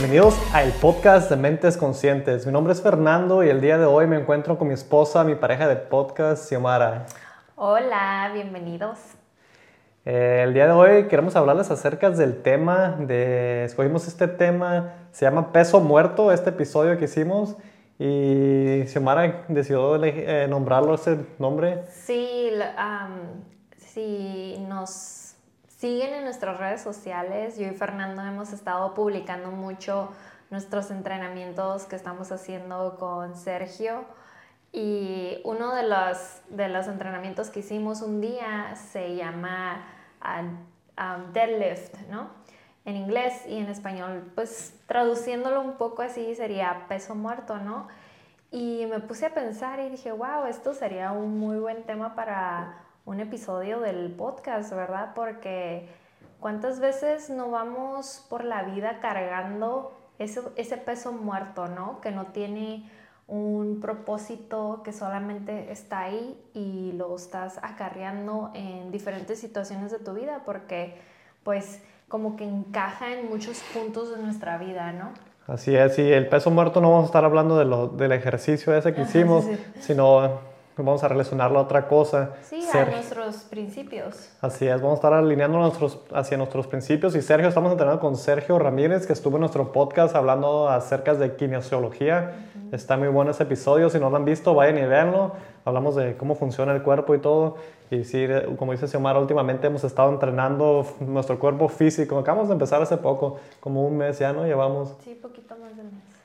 Bienvenidos al podcast de Mentes Conscientes. Mi nombre es Fernando y el día de hoy me encuentro con mi esposa, mi pareja de podcast, Xiomara. Hola, bienvenidos. Eh, el día de hoy queremos hablarles acerca del tema de, escogimos este tema, se llama Peso Muerto, este episodio que hicimos, y Xiomara decidió eh, nombrarlo ese nombre. Sí, si nos siguen en nuestras redes sociales, yo y Fernando hemos estado publicando mucho nuestros entrenamientos que estamos haciendo con Sergio. Y uno de los, de los entrenamientos que hicimos un día se llama um, deadlift, ¿no? En inglés y en español, pues traduciéndolo un poco así sería peso muerto, ¿no? Y me puse a pensar y dije, wow, esto sería un muy buen tema para un episodio del podcast, ¿verdad? Porque cuántas veces no vamos por la vida cargando ese, ese peso muerto, ¿no? Que no tiene un propósito que solamente está ahí y lo estás acarreando en diferentes situaciones de tu vida porque pues como que encaja en muchos puntos de nuestra vida, ¿no? Así es, y el peso muerto no vamos a estar hablando de lo, del ejercicio ese que hicimos, sino vamos a relacionarlo a otra cosa. Sí, a nuestros principios. Así es, vamos a estar alineando nuestros, hacia nuestros principios. Y Sergio, estamos entrenando con Sergio Ramírez, que estuvo en nuestro podcast hablando acerca de kinesiología. Está muy bueno ese episodio, si no lo han visto, vayan y véanlo. Hablamos de cómo funciona el cuerpo y todo. Y sí, como dice Xiomara, últimamente hemos estado entrenando nuestro cuerpo físico. Acabamos de empezar hace poco, como un mes ya, ¿no? Llevamos. Sí, poquito más de un mes.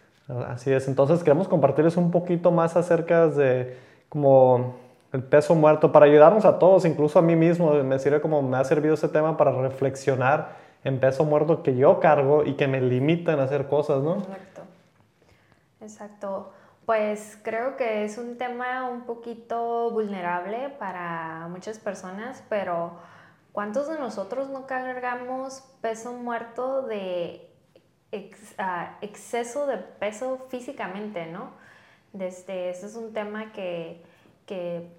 Así es, entonces queremos compartirles un poquito más acerca de como el peso muerto, para ayudarnos a todos, incluso a mí mismo, me sirve como me ha servido ese tema para reflexionar en peso muerto que yo cargo y que me limitan a hacer cosas, ¿no? Exacto. Exacto. Pues creo que es un tema un poquito vulnerable para muchas personas, pero ¿cuántos de nosotros no cargamos peso muerto de ah, exceso de peso físicamente, ¿no? Desde, ese es un tema que,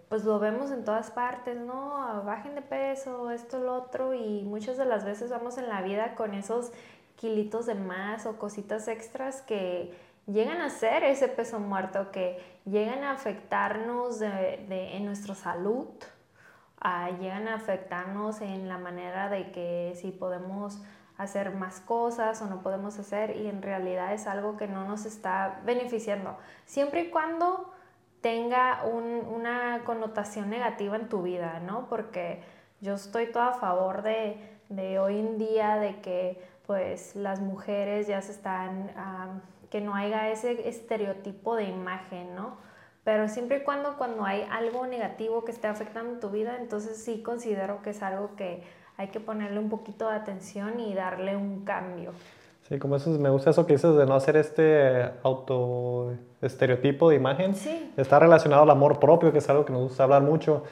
pues lo vemos en todas partes, ¿no? Bajen de peso, esto, lo otro, y muchas de las veces vamos en la vida con esos kilitos de más o cositas extras que llegan a ser ese peso muerto, que llegan a afectarnos en nuestra salud, llegan a afectarnos en la manera de que si podemos hacer más cosas o no podemos hacer y en realidad es algo que no nos está beneficiando. Siempre y cuando tenga una connotación negativa en tu vida, ¿no? Porque yo estoy toda a favor de, hoy en día de que pues las mujeres ya se están, que no haya ese estereotipo de imagen, ¿no? Pero siempre y cuando cuando hay algo negativo que esté afectando tu vida, entonces sí considero que es algo que hay que ponerle un poquito de atención y darle un cambio. Sí, como eso, me gusta eso que dices de no hacer este auto estereotipo de imagen. Sí. Está relacionado al amor propio, que es algo que nos gusta hablar mucho.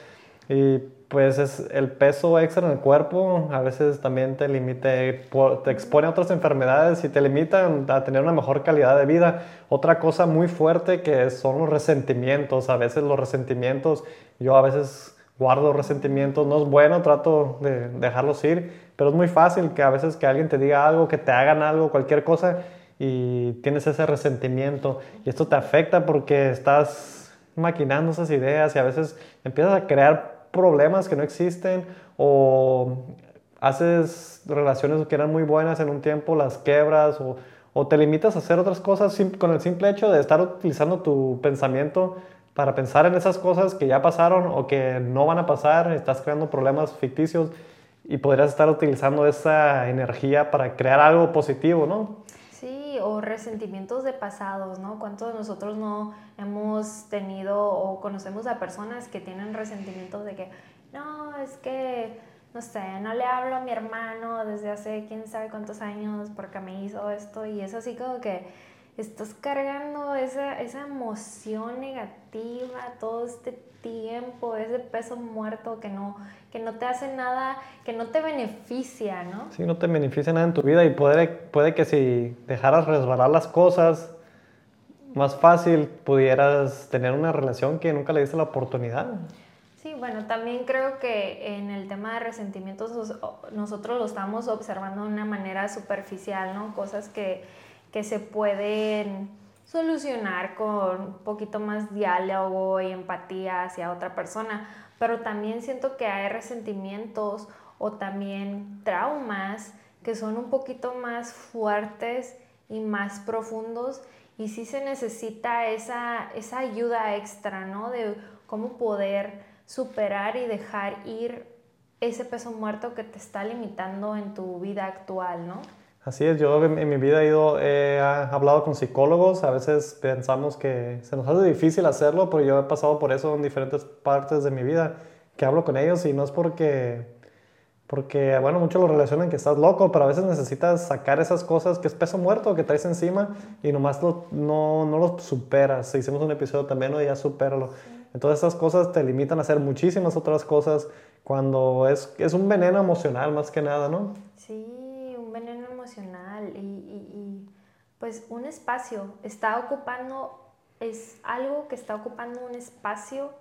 Y pues es el peso extra en el cuerpo a veces también te limita, te expone a otras enfermedades y te limita a tener una mejor calidad de vida. Otra cosa muy fuerte que son los resentimientos. A veces los resentimientos, yo a veces guardo resentimientos, no es bueno, trato de dejarlos ir, pero es muy fácil que a veces que alguien te diga algo, que te hagan algo, cualquier cosa, y tienes ese resentimiento, y esto te afecta porque estás maquinando esas ideas y a veces empiezas a crear problemas que no existen o haces relaciones que eran muy buenas en un tiempo, las quebras o, o te limitas a hacer otras cosas con el simple hecho de estar utilizando tu pensamiento para pensar en esas cosas que ya pasaron o que no van a pasar, estás creando problemas ficticios y podrías estar utilizando esa energía para crear algo positivo, ¿no? Sí, o resentimientos de pasados, ¿no? ¿Cuántos de nosotros no hemos tenido o conocemos a personas que tienen resentimientos de que, no, es que, no sé, no le hablo a mi hermano desde hace quién sabe cuántos años porque me hizo esto y es así como que estás cargando esa, esa emoción negativa todo este tiempo, ese peso muerto que no, que no te hace nada, que no te beneficia, ¿no? Sí, no te beneficia nada en tu vida y puede, puede que si dejaras resbalar las cosas más fácil pudieras tener una relación que nunca le diste la oportunidad. Sí, bueno, también creo que en el tema de resentimientos nosotros lo estamos observando de una manera superficial, ¿no? Cosas que que se pueden solucionar con un poquito más diálogo y empatía hacia otra persona, pero también siento que hay resentimientos o también traumas que son un poquito más fuertes y más profundos y sí se necesita esa, esa ayuda extra, ¿no? De cómo poder superar y dejar ir ese peso muerto que te está limitando en tu vida actual, ¿no? Así es, yo en, mi vida he ido, he hablado con psicólogos, a veces pensamos que se nos hace difícil hacerlo, pero yo he pasado por eso en diferentes partes de mi vida, que hablo con ellos y no es porque, porque bueno, muchos lo relacionan que estás loco, pero a veces necesitas sacar esas cosas que es peso muerto que traes encima y nomás no, no lo superas. Hicimos un episodio también, ¿no? ya supéralo. Entonces esas cosas te limitan a hacer muchísimas otras cosas cuando es, es un veneno emocional más que nada, ¿no? Y, pues un espacio, está ocupando, es algo que está ocupando un espacio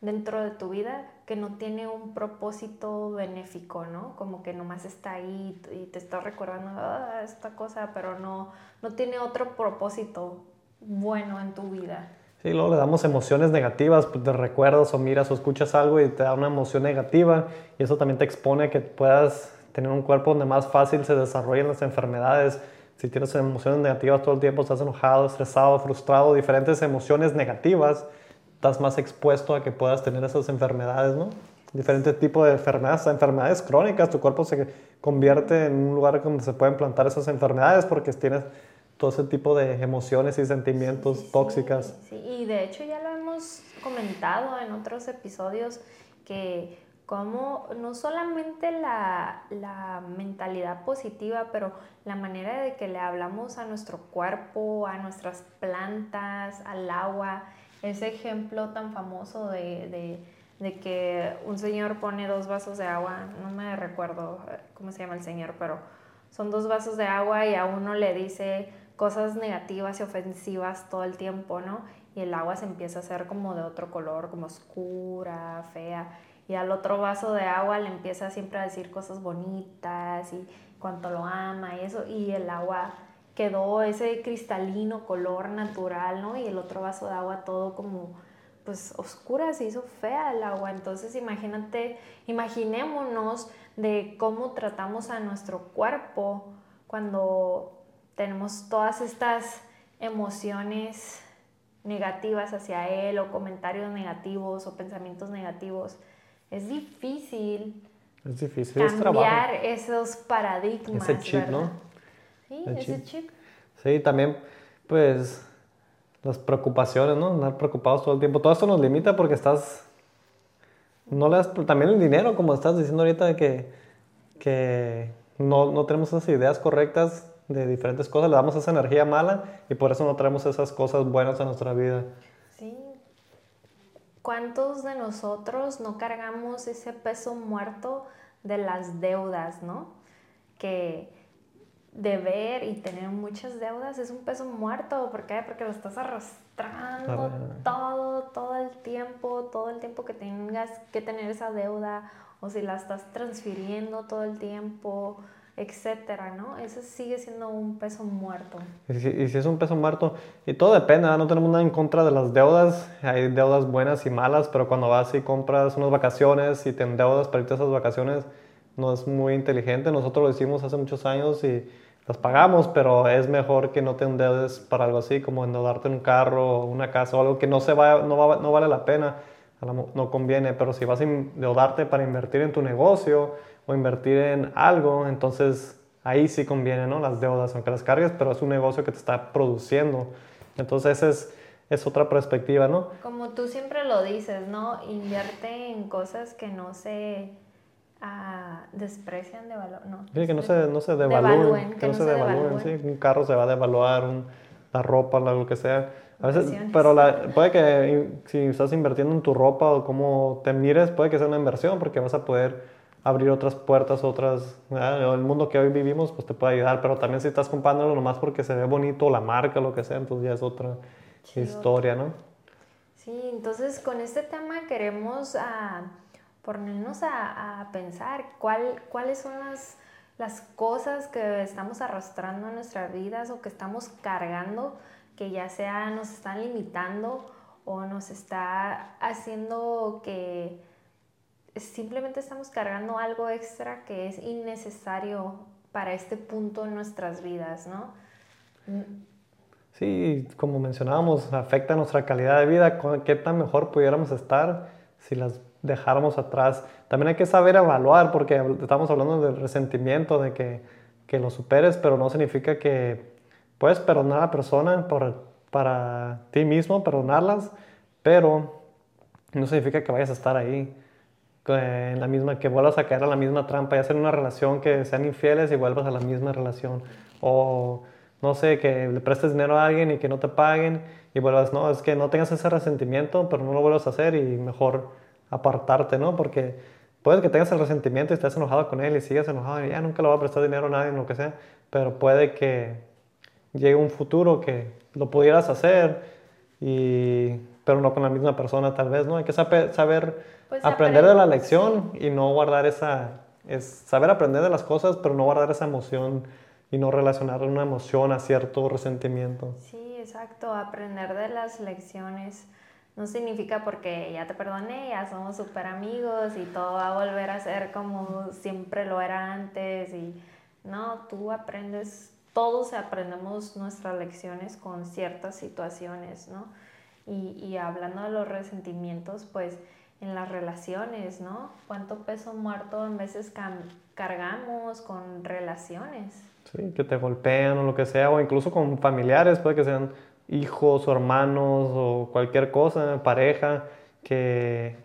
dentro de tu vida que no tiene un propósito benéfico, ¿no? Como que nomás está ahí y te está recordando ah, esta cosa, pero no, no tiene otro propósito bueno en tu vida. Sí, luego le damos emociones negativas, pues te recuerdas o miras o escuchas algo y te da una emoción negativa y eso también te expone a que puedas tener un cuerpo donde más fácil se desarrollen las enfermedades. Si tienes emociones negativas todo el tiempo, estás enojado, estresado, frustrado, diferentes emociones negativas, estás más expuesto a que puedas tener esas enfermedades, ¿no? Diferentes tipos de enfermedades, enfermedades crónicas, tu cuerpo se convierte en un lugar donde se pueden plantar esas enfermedades porque tienes todo ese tipo de emociones y sentimientos tóxicas. Sí, y de hecho ya lo hemos comentado en otros episodios que como no solamente la, la, mentalidad positiva, pero la manera de que le hablamos a nuestro cuerpo, a nuestras plantas, al agua, ese ejemplo tan famoso de, de, de que un señor pone dos vasos de agua, no me recuerdo eh, cómo se llama el señor, pero son dos vasos de agua y a uno le dice, cosas negativas y ofensivas todo el tiempo, ¿no? Y el agua se empieza a hacer como de otro color, como oscura, fea. Y al otro vaso de agua le empieza siempre a decir cosas bonitas y cuánto lo ama y eso. Y el agua quedó ese cristalino color natural, ¿no? Y el otro vaso de agua todo como pues oscura, se hizo fea el agua. Entonces imagínate, imaginémonos de cómo tratamos a nuestro cuerpo cuando tenemos todas estas emociones negativas hacia él o comentarios negativos o pensamientos negativos, es difícil, es difícil cambiar esos paradigmas. Ese chip, ¿no? Sí, ese chip. Sí, también, pues, las preocupaciones, ¿no? Andar preocupados todo el tiempo. Todo esto nos limita porque estás. No le das. También el dinero, como estás diciendo ahorita, que, que no, no tenemos esas ideas correctas de diferentes cosas, le damos esa energía mala y por eso no traemos esas cosas buenas a nuestra vida. Sí. ¿Cuántos de nosotros no cargamos ese peso muerto de las deudas, no? Que deber y tener muchas deudas es un peso muerto. ¿Por qué? Porque lo estás arrastrando todo, todo el tiempo, todo el tiempo que tengas que tener esa deuda o si la estás transfiriendo todo el tiempo etcétera, ¿no? Eso sigue siendo un peso muerto. Y si, es un peso muerto, y todo depende, no tenemos nada en contra de las deudas, hay deudas buenas y malas, pero cuando vas y compras unas vacaciones y te endeudas para irte a esas vacaciones, no es muy inteligente. Nosotros lo hicimos hace muchos años y las pagamos, pero es mejor que no te endeudes para algo así, como endeudarte en un carro o una casa o algo que no, se va, no, va, no vale la pena, no conviene, pero si vas a endeudarte para invertir en tu negocio, o invertir en algo, entonces ahí sí conviene, ¿no? Las deudas, aunque las cargues, pero es un negocio que te está produciendo. Entonces esa es, es otra perspectiva, ¿no? Como tú siempre lo dices, ¿no? Invierte en cosas que no se ah, desprecian de valor, ¿no? Sí, que no se, no se devalúen, que, no, se, devalúen, sí. Un carro se va a devaluar, la ropa, lo que sea. A veces, pero la, puede que si estás invirtiendo en tu ropa o cómo te mires, puede que sea una inversión porque vas a poder abrir otras puertas, otras, el mundo que hoy vivimos, pues te puede ayudar, pero también si estás comprándolo nomás porque se ve bonito la marca, lo que sea, entonces ya es otra historia, ¿no? Sí, entonces con este tema queremos ah, ponernos a, a, pensar cuál, cuáles son las, las cosas que estamos arrastrando en nuestras vidas o que estamos cargando, que ya sea nos están limitando o nos está haciendo que simplemente estamos cargando algo extra que es innecesario para este punto en nuestras vidas, ¿no? Sí, como mencionábamos, afecta nuestra calidad de vida, qué tan mejor pudiéramos estar si las dejáramos atrás. También hay que saber evaluar, porque estamos hablando del resentimiento, de que, que lo superes, pero no significa que puedes perdonar a la persona por, para ti mismo, perdonarlas, pero no significa que vayas a estar ahí en la misma, que vuelvas a caer a la misma trampa, ya sea una relación que sean infieles y vuelvas a la misma relación. O no sé, que le prestes dinero a alguien y que no te paguen y vuelvas, no, es que no tengas ese resentimiento, pero no lo vuelvas a hacer y mejor apartarte, ¿no? Porque puede que tengas el resentimiento y estés enojado con él y sigas enojado y ya nunca le voy a prestar dinero a nadie, lo que sea, pero puede que llegue un futuro que lo pudieras hacer y pero no con la misma persona tal vez, ¿no? Hay que saber, saber pues aprender de la lección y no guardar esa, es saber aprender de las cosas, pero no guardar esa emoción y no relacionar una emoción a cierto resentimiento. Sí, exacto, aprender de las lecciones no significa porque ya te perdoné, ya somos súper amigos y todo va a volver a ser como siempre lo era antes y no, tú aprendes, todos aprendemos nuestras lecciones con ciertas situaciones, ¿no? Y, y hablando de los resentimientos, pues en las relaciones, ¿no? ¿Cuánto peso muerto en veces cargamos con relaciones? Sí, que te golpean o lo que sea, o incluso con familiares, puede que sean hijos o hermanos o cualquier cosa, pareja, que,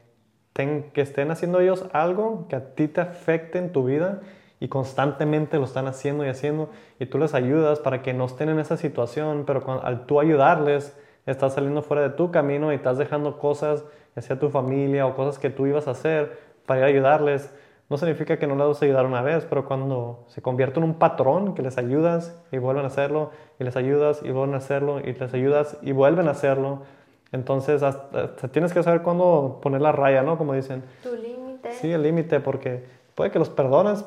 que estén haciendo ellos algo que a ti te afecte en tu vida y constantemente lo están haciendo y haciendo y tú les ayudas para que no estén en esa situación, pero al tú ayudarles, estás saliendo fuera de tu camino y estás dejando cosas hacia tu familia o cosas que tú ibas a hacer para ir a ayudarles. No significa que no les vas a ayudar una vez, pero cuando se convierte en un patrón que les ayudas y vuelven a hacerlo, y les ayudas y vuelven a hacerlo, y les ayudas y vuelven a hacerlo, entonces tienes que saber cuándo poner la raya, ¿no? Como dicen. Tu límite. Sí, el límite, porque puede que los perdones,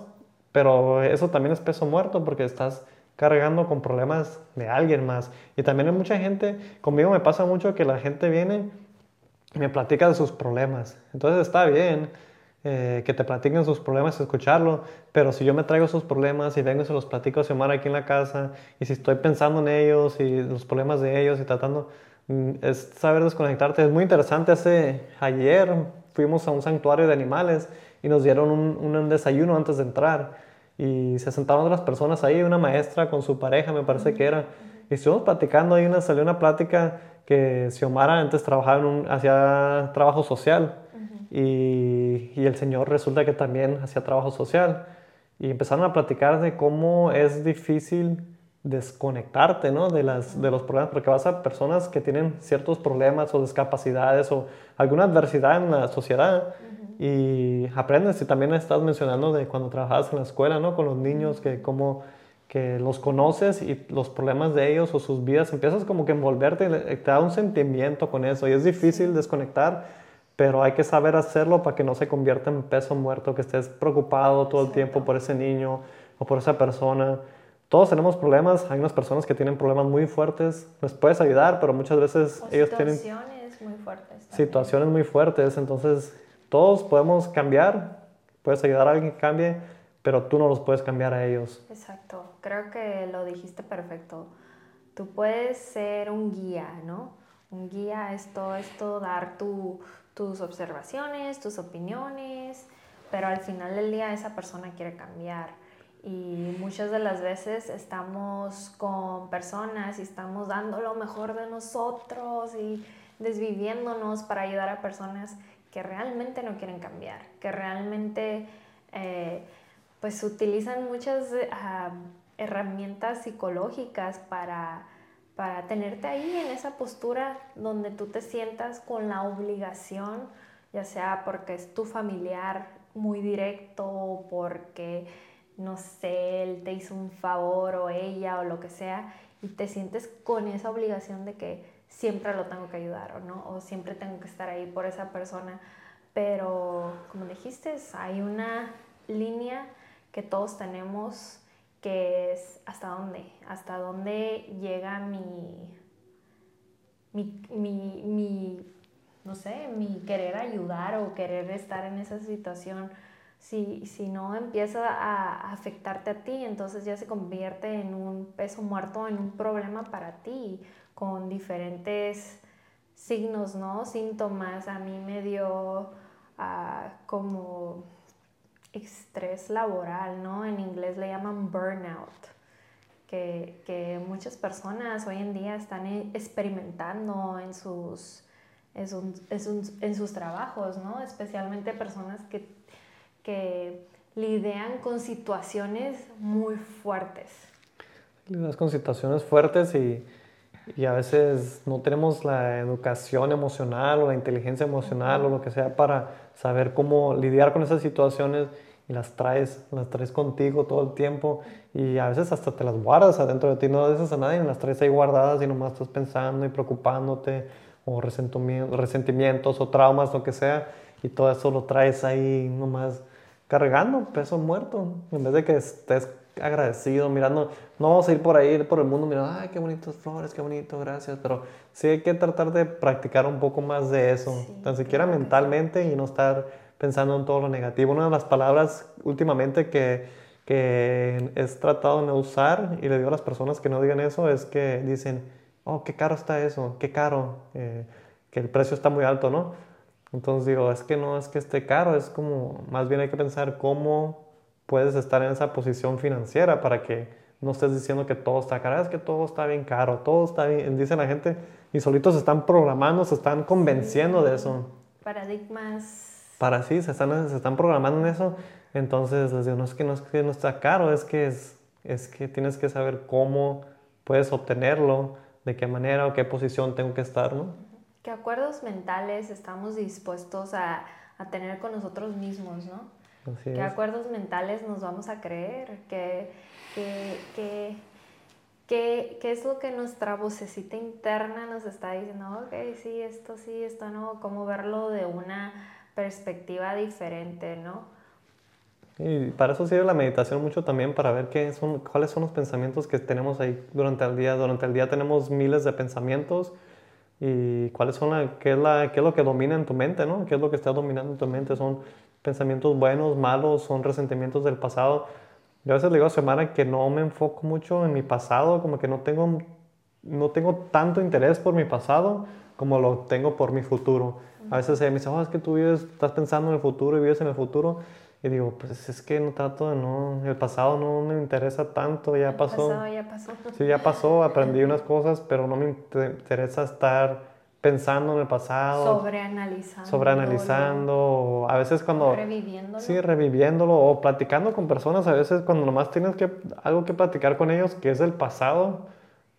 pero eso también es peso muerto porque estás cargando con problemas de alguien más. Y también hay mucha gente, conmigo me pasa mucho que la gente viene y me platica de sus problemas. Entonces está bien eh, que te platiquen sus problemas, escucharlo, pero si yo me traigo sus problemas y vengo y se los platico a Xiomara aquí en la casa, y si estoy pensando en ellos y los problemas de ellos y tratando, mm, es saber desconectarte. Es muy interesante, hace ayer fuimos a un santuario de animales y nos dieron un, un desayuno antes de entrar y se sentaron otras personas ahí, una maestra con su pareja, me parece que era, y estuvimos platicando, ahí una, salió una plática que Xiomara antes trabajaba en un, hacía trabajo social. Y, y, el señor resulta que también hacía trabajo social. Y empezaron a platicar de cómo es difícil desconectarte ¿no? de, las, de los problemas, porque vas a personas que tienen ciertos problemas o discapacidades o alguna adversidad en la sociedad y aprendes y también estás mencionando de cuando trabajabas en la escuela, ¿no? Con los niños, que como que los conoces y los problemas de ellos o sus vidas, empiezas como que envolverte, te da un sentimiento con eso y es difícil desconectar, pero hay que saber hacerlo para que no se convierta en peso muerto, que estés preocupado todo el tiempo por ese niño o por esa persona. Todos tenemos problemas, hay unas personas que tienen problemas muy fuertes, les puedes ayudar, pero muchas veces ellos tienen situaciones muy fuertes. Situaciones muy fuertes, entonces todos podemos cambiar, puedes ayudar a alguien que cambie, pero tú no los puedes cambiar a ellos. Exacto, creo que lo dijiste perfecto. Tú puedes ser un guía, ¿no? Un guía es todo esto, dar tus observaciones, tus opiniones, pero al final del día esa persona quiere cambiar. Y muchas de las veces estamos con personas y estamos dando lo mejor de nosotros y desviviéndonos para ayudar a personas que realmente no quieren cambiar, que realmente eh, pues utilizan muchas ah, herramientas psicológicas para, para tenerte ahí en esa postura donde tú te sientas con la obligación, ya sea porque es tu familiar muy directo porque, no sé, él te hizo un favor o ella o lo que sea, y te sientes con esa obligación de que siempre lo tengo que ayudar o no, o siempre tengo que estar ahí por esa persona. Pero como dijiste, hay una línea que todos tenemos, que es hasta dónde, hasta dónde llega mi, mi, mi, no sé, mi querer ayudar o querer estar en esa situación. Si, si, no empieza a afectarte a ti, entonces ya se convierte en un peso muerto, en un problema para ti, con diferentes signos, ¿no? Síntomas. A mí me dio ah, como estrés laboral, ¿no? En inglés le llaman burnout. Que, que, muchas personas hoy en día están e, experimentando en sus, en, sus, trabajos, ¿no? Especialmente personas que, que lidian con situaciones muy fuertes. Lidias con situaciones fuertes y y a veces no tenemos la educación emocional o la inteligencia emocional o lo que sea para saber cómo lidiar con esas situaciones y las traes, las traes contigo todo el tiempo y a veces hasta te las guardas adentro de ti, no dices a nadie, las traes ahí guardadas y nomás estás pensando y preocupándote o resentimientos o traumas, lo que sea, y todo eso lo traes ahí nomás cargando, peso muerto, en vez de que estés agradecido, mirando, no vamos a ir por ahí, por el mundo, mirando, ay, qué bonitas flores, qué bonito, gracias, pero sí hay que tratar de practicar un poco más de eso, tan siquiera mentalmente y no estar pensando en todo lo negativo. Una de las palabras últimamente que, que he tratado de usar y le digo a las personas que no digan eso es que dicen, oh, qué caro está eso, qué caro, eh, que el precio está muy alto, ¿no? Entonces digo, es que no es que esté caro, es como, más bien hay que pensar cómo puedes estar en esa posición financiera para que no estés diciendo que todo está caro, es que todo está bien caro, todo está bien, dice la gente, y solitos se están programando, se están convenciendo de eso. Paradigmas. Para sí, se están, se están programando en eso, entonces les digo, no es que no, es que no está caro, es que, es, es que tienes que saber cómo puedes obtenerlo, de qué manera o qué posición tengo que estar, ¿no? ¿Qué acuerdos mentales estamos dispuestos a, a tener con nosotros mismos, no? ¿Qué acuerdos mentales nos vamos a creer? ¿Qué, qué, qué, qué, es lo que nuestra vocecita interna nos está diciendo? Ok, sí, esto sí, esto no. ¿Cómo verlo de una perspectiva diferente, no? Y para eso sirve la meditación mucho también, para ver qué son, cuáles son los pensamientos que tenemos ahí durante el día. Durante el día tenemos miles de pensamientos y cuáles son la, qué, es la, qué es lo que domina en tu mente, ¿no? ¿Qué es lo que está dominando en tu mente? Son pensamientos buenos, malos, son resentimientos del pasado. Yo a veces le digo a Semana que no me enfoco mucho en mi pasado, como que no tengo, no tengo tanto interés por mi pasado como lo tengo por mi futuro. A veces me dice, oh, es que tú vives, estás pensando en el futuro y vives en el futuro. Y digo, pues es que no trato de no, el pasado no me interesa tanto, ya pasó. El pasado ya pasó. Sí, ya pasó, aprendí unas cosas, pero no me interesa estar pensando en el pasado. Sobreanalizando. Sobreanalizando. A veces cuando... Reviviéndolo. Sí, reviviéndolo o platicando con personas. A veces cuando nomás tienes que, algo que platicar con ellos que es del pasado,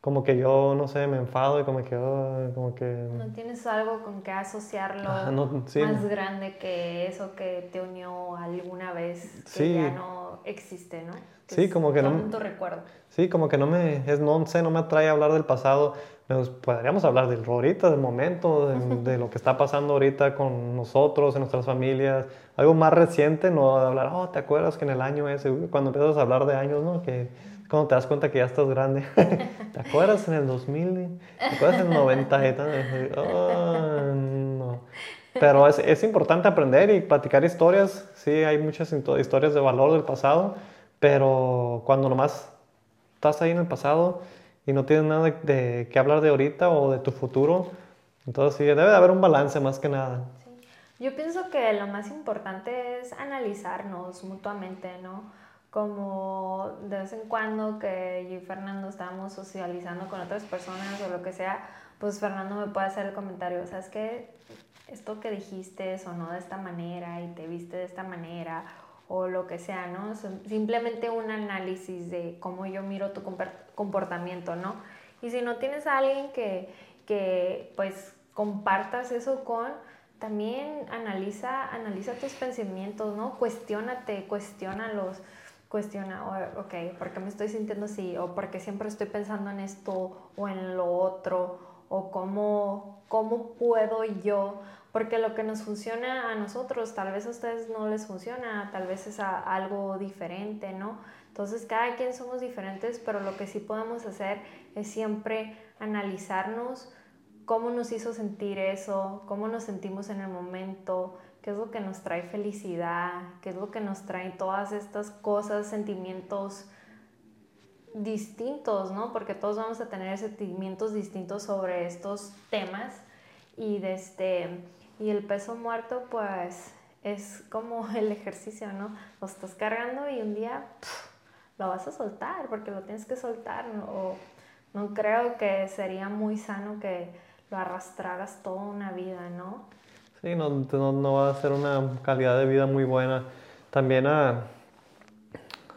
como que yo, no sé, me enfado y como que... como que... No tienes algo con que asociarlo más grande que eso que te unió alguna vez que ya no existe, ¿no? sí, como que no... recuerdo. Sí, como que no me... Es, no sé, no me atrae hablar del pasado podríamos hablar del ahorita, del momento, de, lo que está pasando ahorita con nosotros, en nuestras familias, algo más reciente, no de hablar, oh, ¿te acuerdas que en el año ese, cuando empiezas a hablar de años, ¿no? Que cuando te das cuenta que ya estás grande, ¿te acuerdas en el 2000? ¿Te acuerdas en el 90? Y oh, no. Pero es, es importante aprender y platicar historias, sí, hay muchas historias de valor del pasado, pero cuando nomás estás ahí en el pasado, y no tienes nada de, que hablar de ahorita o de tu futuro. Entonces sí, debe de haber un balance más que nada. Yo pienso que lo más importante es analizarnos mutuamente, ¿no? Como de vez en cuando que yo y Fernando estábamos socializando con otras personas o lo que sea, pues Fernando me puede hacer el comentario, ¿sabes qué? Esto que dijiste sonó de esta manera y te viste de esta manera o lo que sea, ¿no? Simplemente un análisis de cómo yo miro tu comportamiento, ¿no? Y si no tienes a alguien que, que pues compartas eso con, también analiza, analiza tus pensamientos, ¿no? Cuestiónate, cuestiónalos, cuestiona, oh, ok, ¿por qué me estoy sintiendo así? O porque siempre estoy pensando en esto o en lo otro, o cómo, cómo puedo yo, porque lo que nos funciona a nosotros, tal vez a ustedes no les funciona, tal vez es algo diferente, ¿no? Entonces cada quien somos diferentes, pero lo que sí podemos hacer es siempre analizarnos cómo nos hizo sentir eso, cómo nos sentimos en el momento, qué es lo que nos trae felicidad, qué es lo que nos trae todas estas cosas, sentimientos distintos, ¿no? Porque todos vamos a tener sentimientos distintos sobre estos temas y este y el peso muerto pues es como el ejercicio, ¿no? Lo estás cargando y un día lo vas a soltar porque lo tienes que soltar o no creo que sería muy sano que lo arrastraras toda una vida, ¿no? Sí, no, no, va a ser una calidad de vida muy buena. También a...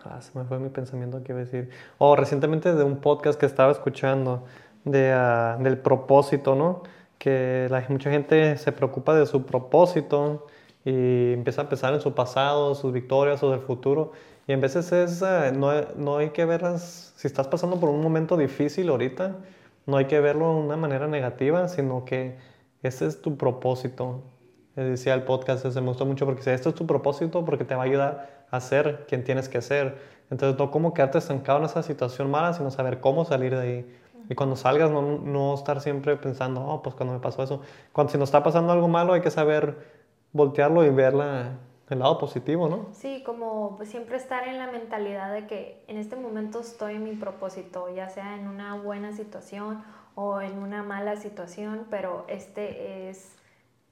Ah, se me fue mi pensamiento que iba a decir. Oh, recientemente de un podcast que estaba escuchando de, ah, del propósito, ¿no? Que la, mucha gente se preocupa de su propósito y empieza a pensar en su pasado, sus victorias o del futuro. Y en veces es, ah, no, no hay que verlas, si estás pasando por un momento difícil ahorita, no hay que verlo de una manera negativa, sino que ese es tu propósito. Decía el podcast, se me gustó mucho porque si esto es tu propósito, porque te va a ayudar a ser quien tienes que ser. Entonces, no como quedarte estancado en esa situación mala, sino saber cómo salir de ahí. Y cuando salgas, no, no estar siempre pensando, oh, pues cuando me pasó eso. Cuando si nos está pasando algo malo, hay que saber voltearlo y verla el lado positivo, ¿no? Sí, como siempre estar en la mentalidad de que en este momento estoy en mi propósito, ya sea en una buena situación o en una mala situación, pero este es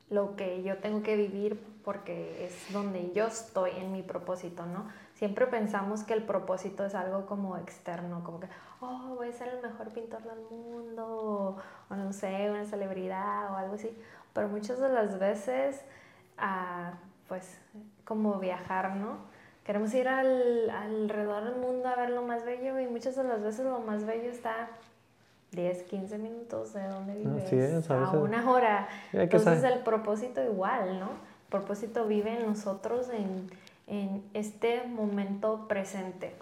lo que yo tengo que vivir porque es donde yo estoy en mi propósito, ¿no? Siempre pensamos que el propósito es algo como externo, como que, oh, voy a ser el mejor pintor del mundo, o, no sé, una celebridad o algo así, pero muchas de las veces... Ah, pues como viajar, ¿no? Queremos ir al, alrededor del mundo a ver lo más bello y muchas de las veces lo más bello está 10, 15 minutos de donde vives, a, una hora. Entonces el propósito igual, ¿no? El propósito vive en nosotros en, en este momento presente.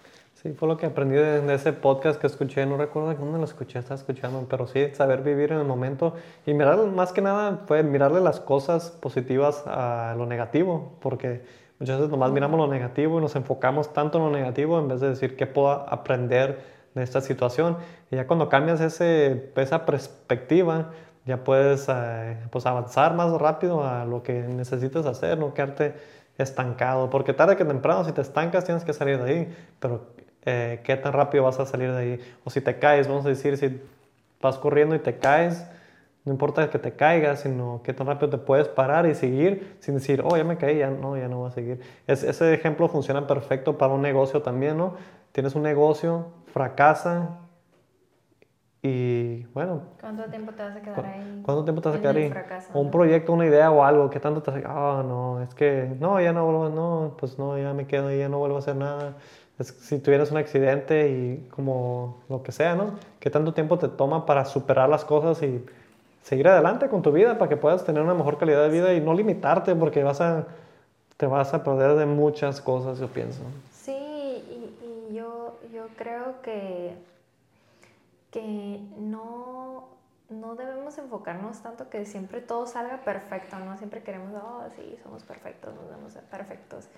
Sí, fue lo que aprendí de, ese podcast que escuché, no recuerdo dónde lo escuché, estaba escuchando, pero sí, saber vivir en el momento y mirar, más que nada, fue mirarle las cosas positivas a lo negativo, porque muchas veces nomás miramos lo negativo y nos enfocamos tanto en lo negativo en vez de decir qué puedo aprender de esta situación. Y ya cuando cambias ese, esa perspectiva, ya puedes eh, pues avanzar más rápido a lo que necesitas hacer, no quedarte estancado, porque tarde que temprano si te estancas tienes que salir de ahí, pero eh, qué tan rápido vas a salir de ahí. O si te caes, vamos a decir, si vas corriendo y te caes, no importa que te caigas, sino qué tan rápido te puedes parar y seguir sin decir, oh, ya me caí, ya no, ya no voy a seguir. ese ejemplo funciona perfecto para un negocio también, ¿no? Tienes un negocio, fracasa y bueno. ¿Cuánto tiempo te vas a quedar ahí? ¿Cuánto tiempo te vas a quedar ahí? Un proyecto, una idea o algo, ¿qué tanto te vas a Ah, no, es que no, ya no vuelvo, no, pues no, ya me quedo, ya no vuelvo a hacer nada si tuvieras un accidente y como lo que sea, ¿no? ¿Qué tanto tiempo te toma para superar las cosas y seguir adelante con tu vida para que puedas tener una mejor calidad de vida y no limitarte porque vas a, te vas a perder de muchas cosas, yo pienso. Yo, creo que, que no, no debemos enfocarnos tanto que siempre todo salga perfecto, ¿no? Siempre queremos, oh, sí, somos perfectos, nos vemos perfectos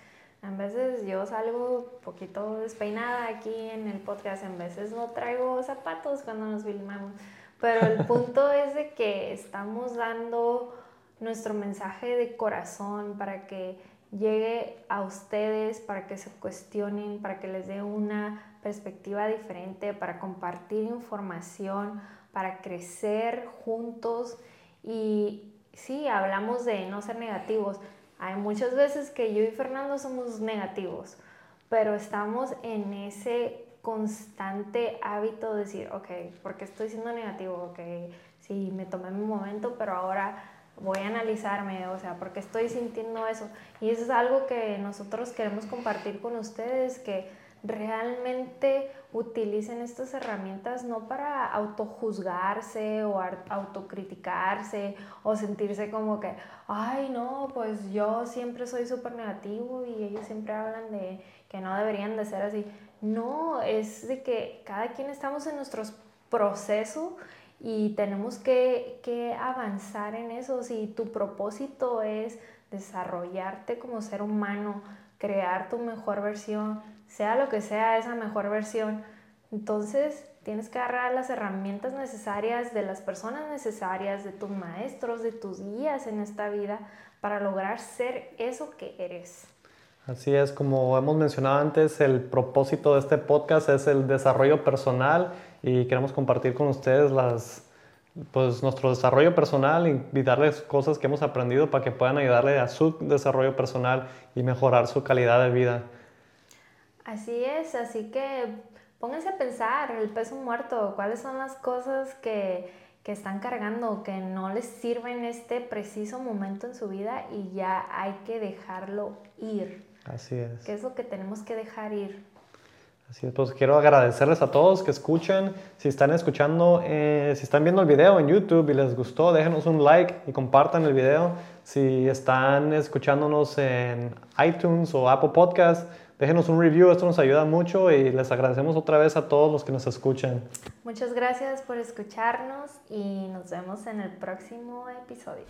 a veces yo salgo un poquito despeinada aquí en el podcast, en veces no traigo zapatos cuando nos filmamos, pero el punto es de que estamos dando nuestro mensaje de corazón para que llegue a ustedes, para que se cuestionen, para que les dé una perspectiva diferente, para compartir información, para crecer juntos y sí, hablamos de no ser negativos, hay muchas veces que yo y Fernando somos negativos, pero estamos en ese constante hábito de decir, ok, ¿por qué estoy siendo negativo? Ok, sí, me tomé mi momento, pero ahora voy a analizarme, o sea, ¿por qué estoy sintiendo eso? Y eso es algo que nosotros queremos compartir con ustedes, que realmente utilicen estas herramientas no para autojuzgarse o autocriticarse o sentirse como que, ay no, pues yo siempre soy súper negativo y ellos siempre hablan de que no deberían de ser así. No, es de que cada quien estamos en nuestro proceso y tenemos que, que avanzar en eso. Si tu propósito es desarrollarte como ser humano, crear tu mejor versión, sea lo que sea esa mejor versión, entonces tienes que agarrar las herramientas necesarias de las personas necesarias, de tus maestros, de tus guías en esta vida para lograr ser eso que eres. Así es, como hemos mencionado antes, el propósito de este podcast es el desarrollo personal y queremos compartir con ustedes las, pues, nuestro desarrollo personal y, darles cosas que hemos aprendido para que puedan ayudarle a su desarrollo personal y mejorar su calidad de vida. Así es, así que pónganse a pensar el peso muerto, cuáles son las cosas que, que están cargando, que no les sirven en este preciso momento en su vida y ya hay que dejarlo ir. Así es. ¿Qué es lo que tenemos que dejar ir? Así es, pues quiero agradecerles a todos que escuchan. Si están escuchando, eh, si están viendo el video en YouTube y les gustó, déjenos un like y compartan el video. Si están escuchándonos en iTunes o Apple Podcast, déjenos un review, esto nos ayuda mucho y les agradecemos otra vez a todos los que nos escuchan. Muchas gracias por escucharnos y nos vemos en el próximo episodio.